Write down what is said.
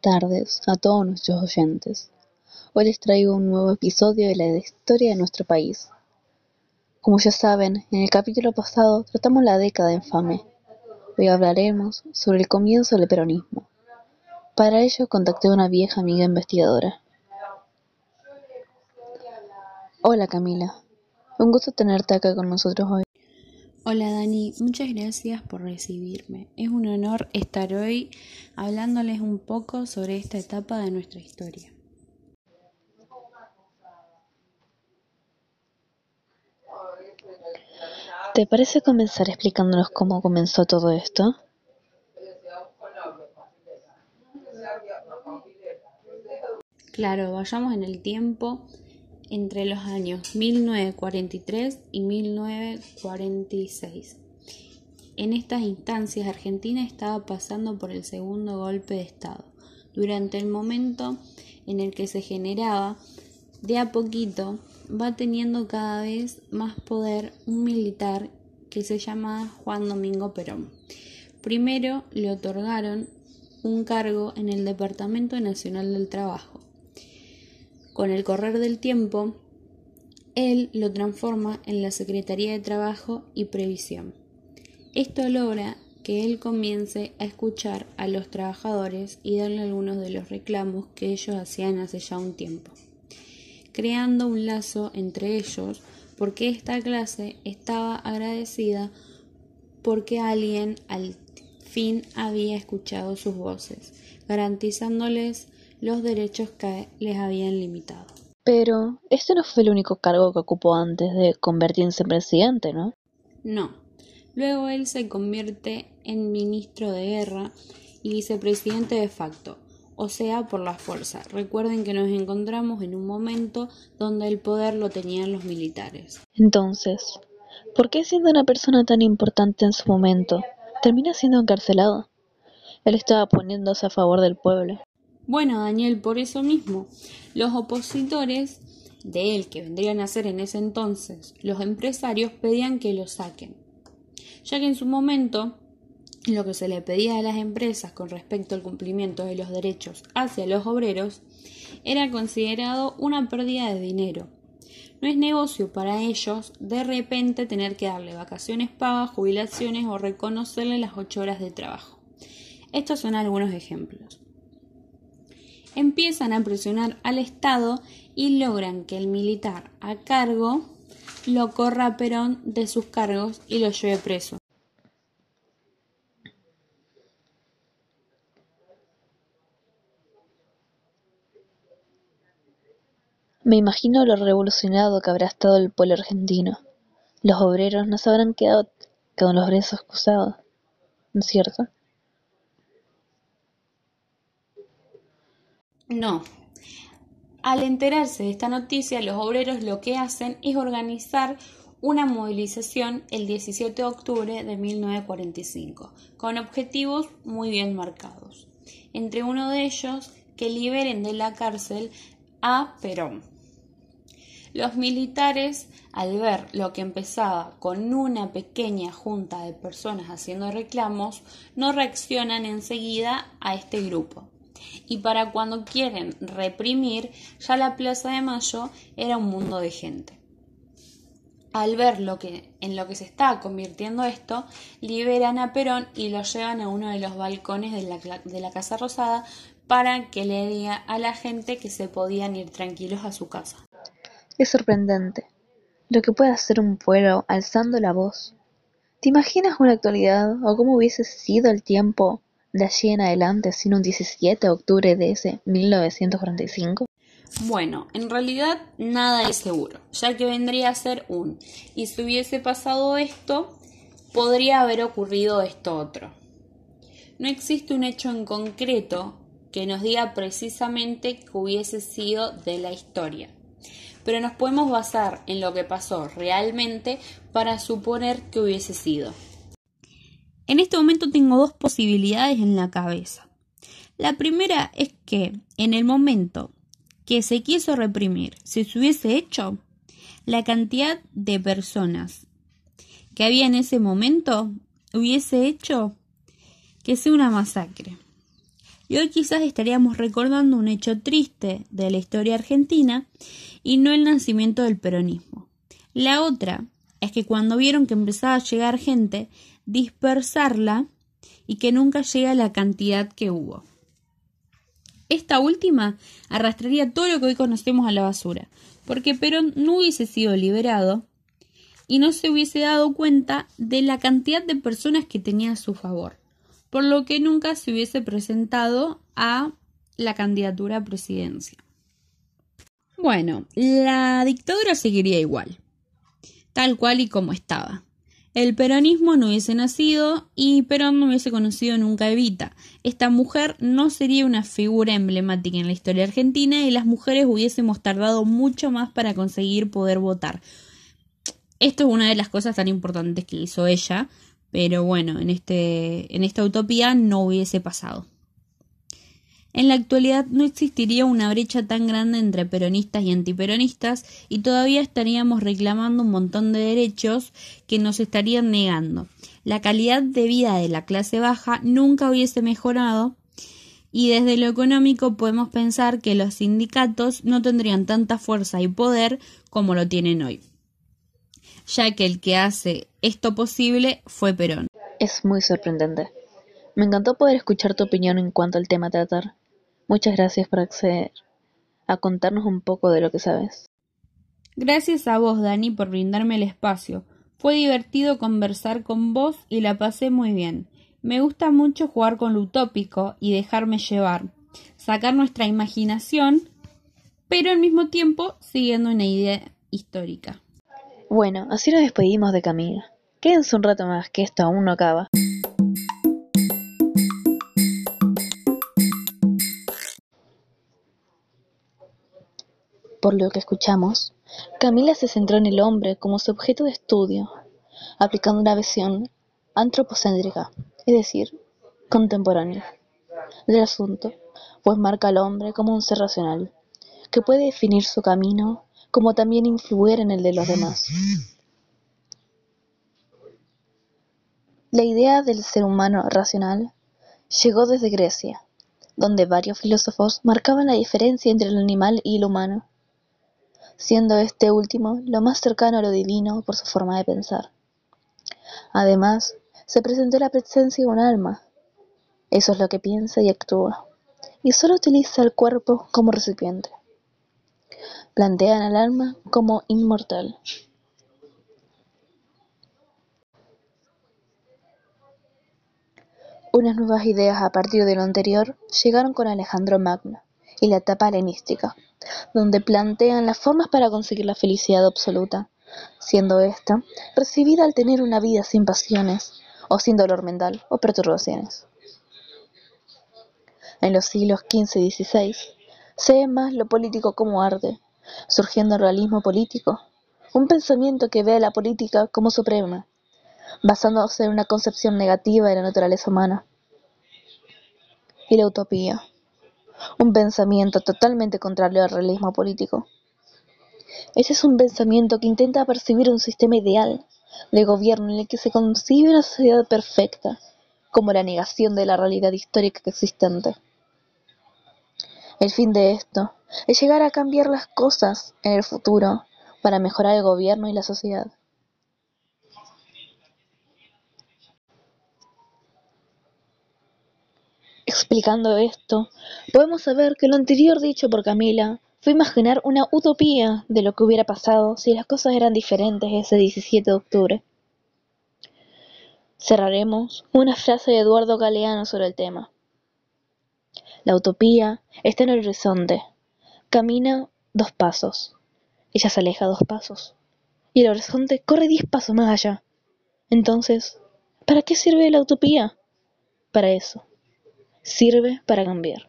tardes a todos nuestros oyentes. Hoy les traigo un nuevo episodio de la historia de nuestro país. Como ya saben, en el capítulo pasado tratamos la década infame. Hoy hablaremos sobre el comienzo del peronismo. Para ello contacté a una vieja amiga investigadora. Hola Camila, un gusto tenerte acá con nosotros hoy. Hola Dani, muchas gracias por recibirme. Es un honor estar hoy hablándoles un poco sobre esta etapa de nuestra historia. ¿Te parece comenzar explicándonos cómo comenzó todo esto? Claro, vayamos en el tiempo entre los años 1943 y 1946. En estas instancias Argentina estaba pasando por el segundo golpe de Estado. Durante el momento en el que se generaba, de a poquito va teniendo cada vez más poder un militar que se llama Juan Domingo Perón. Primero le otorgaron un cargo en el Departamento Nacional del Trabajo con el correr del tiempo, él lo transforma en la Secretaría de Trabajo y Previsión. Esto logra que él comience a escuchar a los trabajadores y darle algunos de los reclamos que ellos hacían hace ya un tiempo, creando un lazo entre ellos porque esta clase estaba agradecida porque alguien al fin había escuchado sus voces, garantizándoles los derechos que les habían limitado. Pero este no fue el único cargo que ocupó antes de convertirse en presidente, ¿no? No. Luego él se convierte en ministro de guerra y vicepresidente de facto, o sea, por la fuerza. Recuerden que nos encontramos en un momento donde el poder lo tenían los militares. Entonces, ¿por qué siendo una persona tan importante en su momento, termina siendo encarcelado? Él estaba poniéndose a favor del pueblo. Bueno, Daniel, por eso mismo, los opositores de él, que vendrían a ser en ese entonces los empresarios, pedían que lo saquen, ya que en su momento lo que se le pedía a las empresas con respecto al cumplimiento de los derechos hacia los obreros era considerado una pérdida de dinero. No es negocio para ellos de repente tener que darle vacaciones pagas, jubilaciones o reconocerle las ocho horas de trabajo. Estos son algunos ejemplos empiezan a presionar al Estado y logran que el militar a cargo lo corra a Perón de sus cargos y lo lleve preso. Me imagino lo revolucionado que habrá estado el pueblo argentino. Los obreros no se habrán quedado con los brazos cruzados, ¿no es cierto? No. Al enterarse de esta noticia, los obreros lo que hacen es organizar una movilización el 17 de octubre de 1945, con objetivos muy bien marcados. Entre uno de ellos, que liberen de la cárcel a Perón. Los militares, al ver lo que empezaba con una pequeña junta de personas haciendo reclamos, no reaccionan enseguida a este grupo y para cuando quieren reprimir, ya la Plaza de Mayo era un mundo de gente. Al ver lo que, en lo que se está convirtiendo esto, liberan a Perón y lo llevan a uno de los balcones de la, de la Casa Rosada para que le diga a la gente que se podían ir tranquilos a su casa. Es sorprendente lo que puede hacer un pueblo alzando la voz. ¿Te imaginas una actualidad o cómo hubiese sido el tiempo de allí en adelante, sino un 17 de octubre de ese 1945? Bueno, en realidad nada es seguro, ya que vendría a ser un, y si hubiese pasado esto, podría haber ocurrido esto otro. No existe un hecho en concreto que nos diga precisamente que hubiese sido de la historia, pero nos podemos basar en lo que pasó realmente para suponer que hubiese sido. En este momento tengo dos posibilidades en la cabeza. La primera es que en el momento que se quiso reprimir, si se hubiese hecho, la cantidad de personas que había en ese momento hubiese hecho que sea una masacre. y hoy quizás estaríamos recordando un hecho triste de la historia argentina y no el nacimiento del peronismo. La otra es que cuando vieron que empezaba a llegar gente, dispersarla y que nunca llega la cantidad que hubo. Esta última arrastraría todo lo que hoy conocemos a la basura, porque Perón no hubiese sido liberado y no se hubiese dado cuenta de la cantidad de personas que tenía a su favor, por lo que nunca se hubiese presentado a la candidatura a presidencia. Bueno, la dictadura seguiría igual, tal cual y como estaba. El peronismo no hubiese nacido y Perón no hubiese conocido nunca a Evita. Esta mujer no sería una figura emblemática en la historia argentina y las mujeres hubiésemos tardado mucho más para conseguir poder votar, esto es una de las cosas tan importantes que hizo ella, pero bueno, en, este, en esta utopía no hubiese pasado. En la actualidad no existiría una brecha tan grande entre peronistas y antiperonistas y todavía estaríamos reclamando un montón de derechos que nos estarían negando. La calidad de vida de la clase baja nunca hubiese mejorado y desde lo económico podemos pensar que los sindicatos no tendrían tanta fuerza y poder como lo tienen hoy ya que el que hace esto posible fue Perón. Es muy sorprendente. Me encantó poder escuchar tu opinión en cuanto al tema a tratar. Muchas gracias por acceder a contarnos un poco de lo que sabes. Gracias a vos, Dani, por brindarme el espacio. Fue divertido conversar con vos y la pasé muy bien. Me gusta mucho jugar con lo utópico y dejarme llevar, sacar nuestra imaginación, pero al mismo tiempo siguiendo una idea histórica. Bueno, así nos despedimos de Camila. Quédense un rato más, que esto aún no acaba. Por lo que escuchamos, Camila se centró en el hombre como su objeto de estudio, aplicando una visión antropocéntrica, es decir, contemporánea, del asunto, pues marca al hombre como un ser racional, que puede definir su camino como también influir en el de los demás. La idea del ser humano racional llegó desde Grecia, donde varios filósofos marcaban la diferencia entre el animal y el humano, siendo este último lo más cercano a lo divino por su forma de pensar. Además, se presentó la presencia de un alma. Eso es lo que piensa y actúa, y solo utiliza el cuerpo como recipiente plantean al alma como inmortal. Unas nuevas ideas a partir de lo anterior llegaron con Alejandro Magno y la etapa helenística, donde plantean las formas para conseguir la felicidad absoluta, siendo ésta recibida al tener una vida sin pasiones o sin dolor mental o perturbaciones. En los siglos XV y XVI se ve más lo político como arte surgiendo el realismo político, un pensamiento que ve a la política como suprema, basándose en una concepción negativa de la naturaleza humana. Y la utopía, un pensamiento totalmente contrario al realismo político. Ese es un pensamiento que intenta percibir un sistema ideal de gobierno en el que se concibe una sociedad perfecta, como la negación de la realidad histórica existente. El fin de esto es llegar a cambiar las cosas en el futuro para mejorar el gobierno y la sociedad. Explicando esto, podemos saber que lo anterior dicho por Camila fue imaginar una utopía de lo que hubiera pasado si las cosas eran diferentes ese 17 de octubre. Cerraremos una frase de Eduardo Galeano sobre el tema. La utopía está en el horizonte. Camina dos pasos. Ella se aleja dos pasos. Y el horizonte corre diez pasos más allá. Entonces, ¿para qué sirve la utopía? Para eso. Sirve para cambiar.